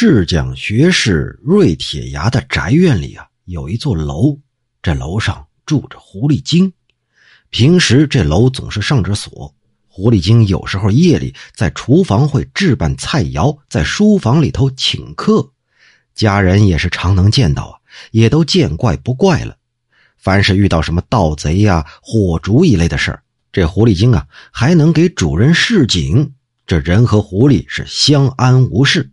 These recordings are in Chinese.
是讲学士瑞铁牙的宅院里啊，有一座楼，这楼上住着狐狸精。平时这楼总是上着锁，狐狸精有时候夜里在厨房会置办菜肴，在书房里头请客，家人也是常能见到啊，也都见怪不怪了。凡是遇到什么盗贼呀、火烛一类的事儿，这狐狸精啊还能给主人示警，这人和狐狸是相安无事。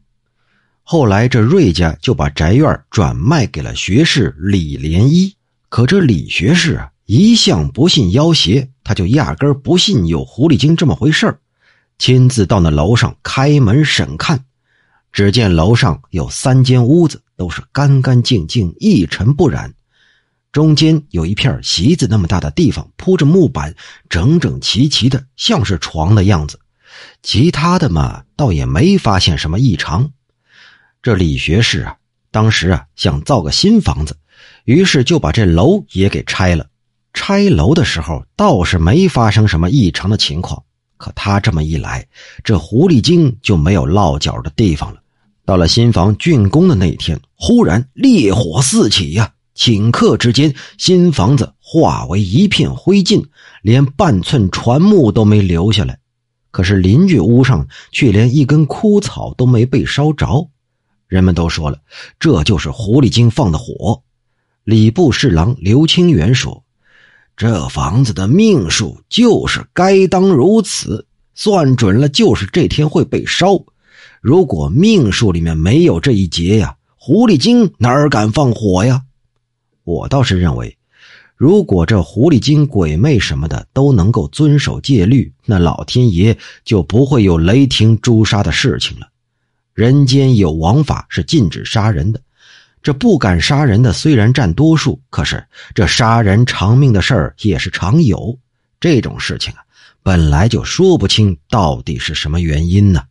后来，这瑞家就把宅院转卖给了学士李莲一。可这李学士啊，一向不信妖邪，他就压根不信有狐狸精这么回事亲自到那楼上开门审看，只见楼上有三间屋子，都是干干净净、一尘不染。中间有一片席子那么大的地方，铺着木板，整整齐齐的，像是床的样子。其他的嘛，倒也没发现什么异常。这李学士啊，当时啊想造个新房子，于是就把这楼也给拆了。拆楼的时候倒是没发生什么异常的情况，可他这么一来，这狐狸精就没有落脚的地方了。到了新房竣工的那天，忽然烈火四起呀！顷刻之间，新房子化为一片灰烬，连半寸船木都没留下来。可是邻居屋上却连一根枯草都没被烧着。人们都说了，这就是狐狸精放的火。礼部侍郎刘清源说：“这房子的命数就是该当如此，算准了就是这天会被烧。如果命数里面没有这一劫呀，狐狸精哪敢放火呀？”我倒是认为，如果这狐狸精、鬼魅什么的都能够遵守戒律，那老天爷就不会有雷霆诛杀的事情了。人间有王法是禁止杀人的，这不敢杀人的虽然占多数，可是这杀人偿命的事儿也是常有。这种事情啊，本来就说不清到底是什么原因呢。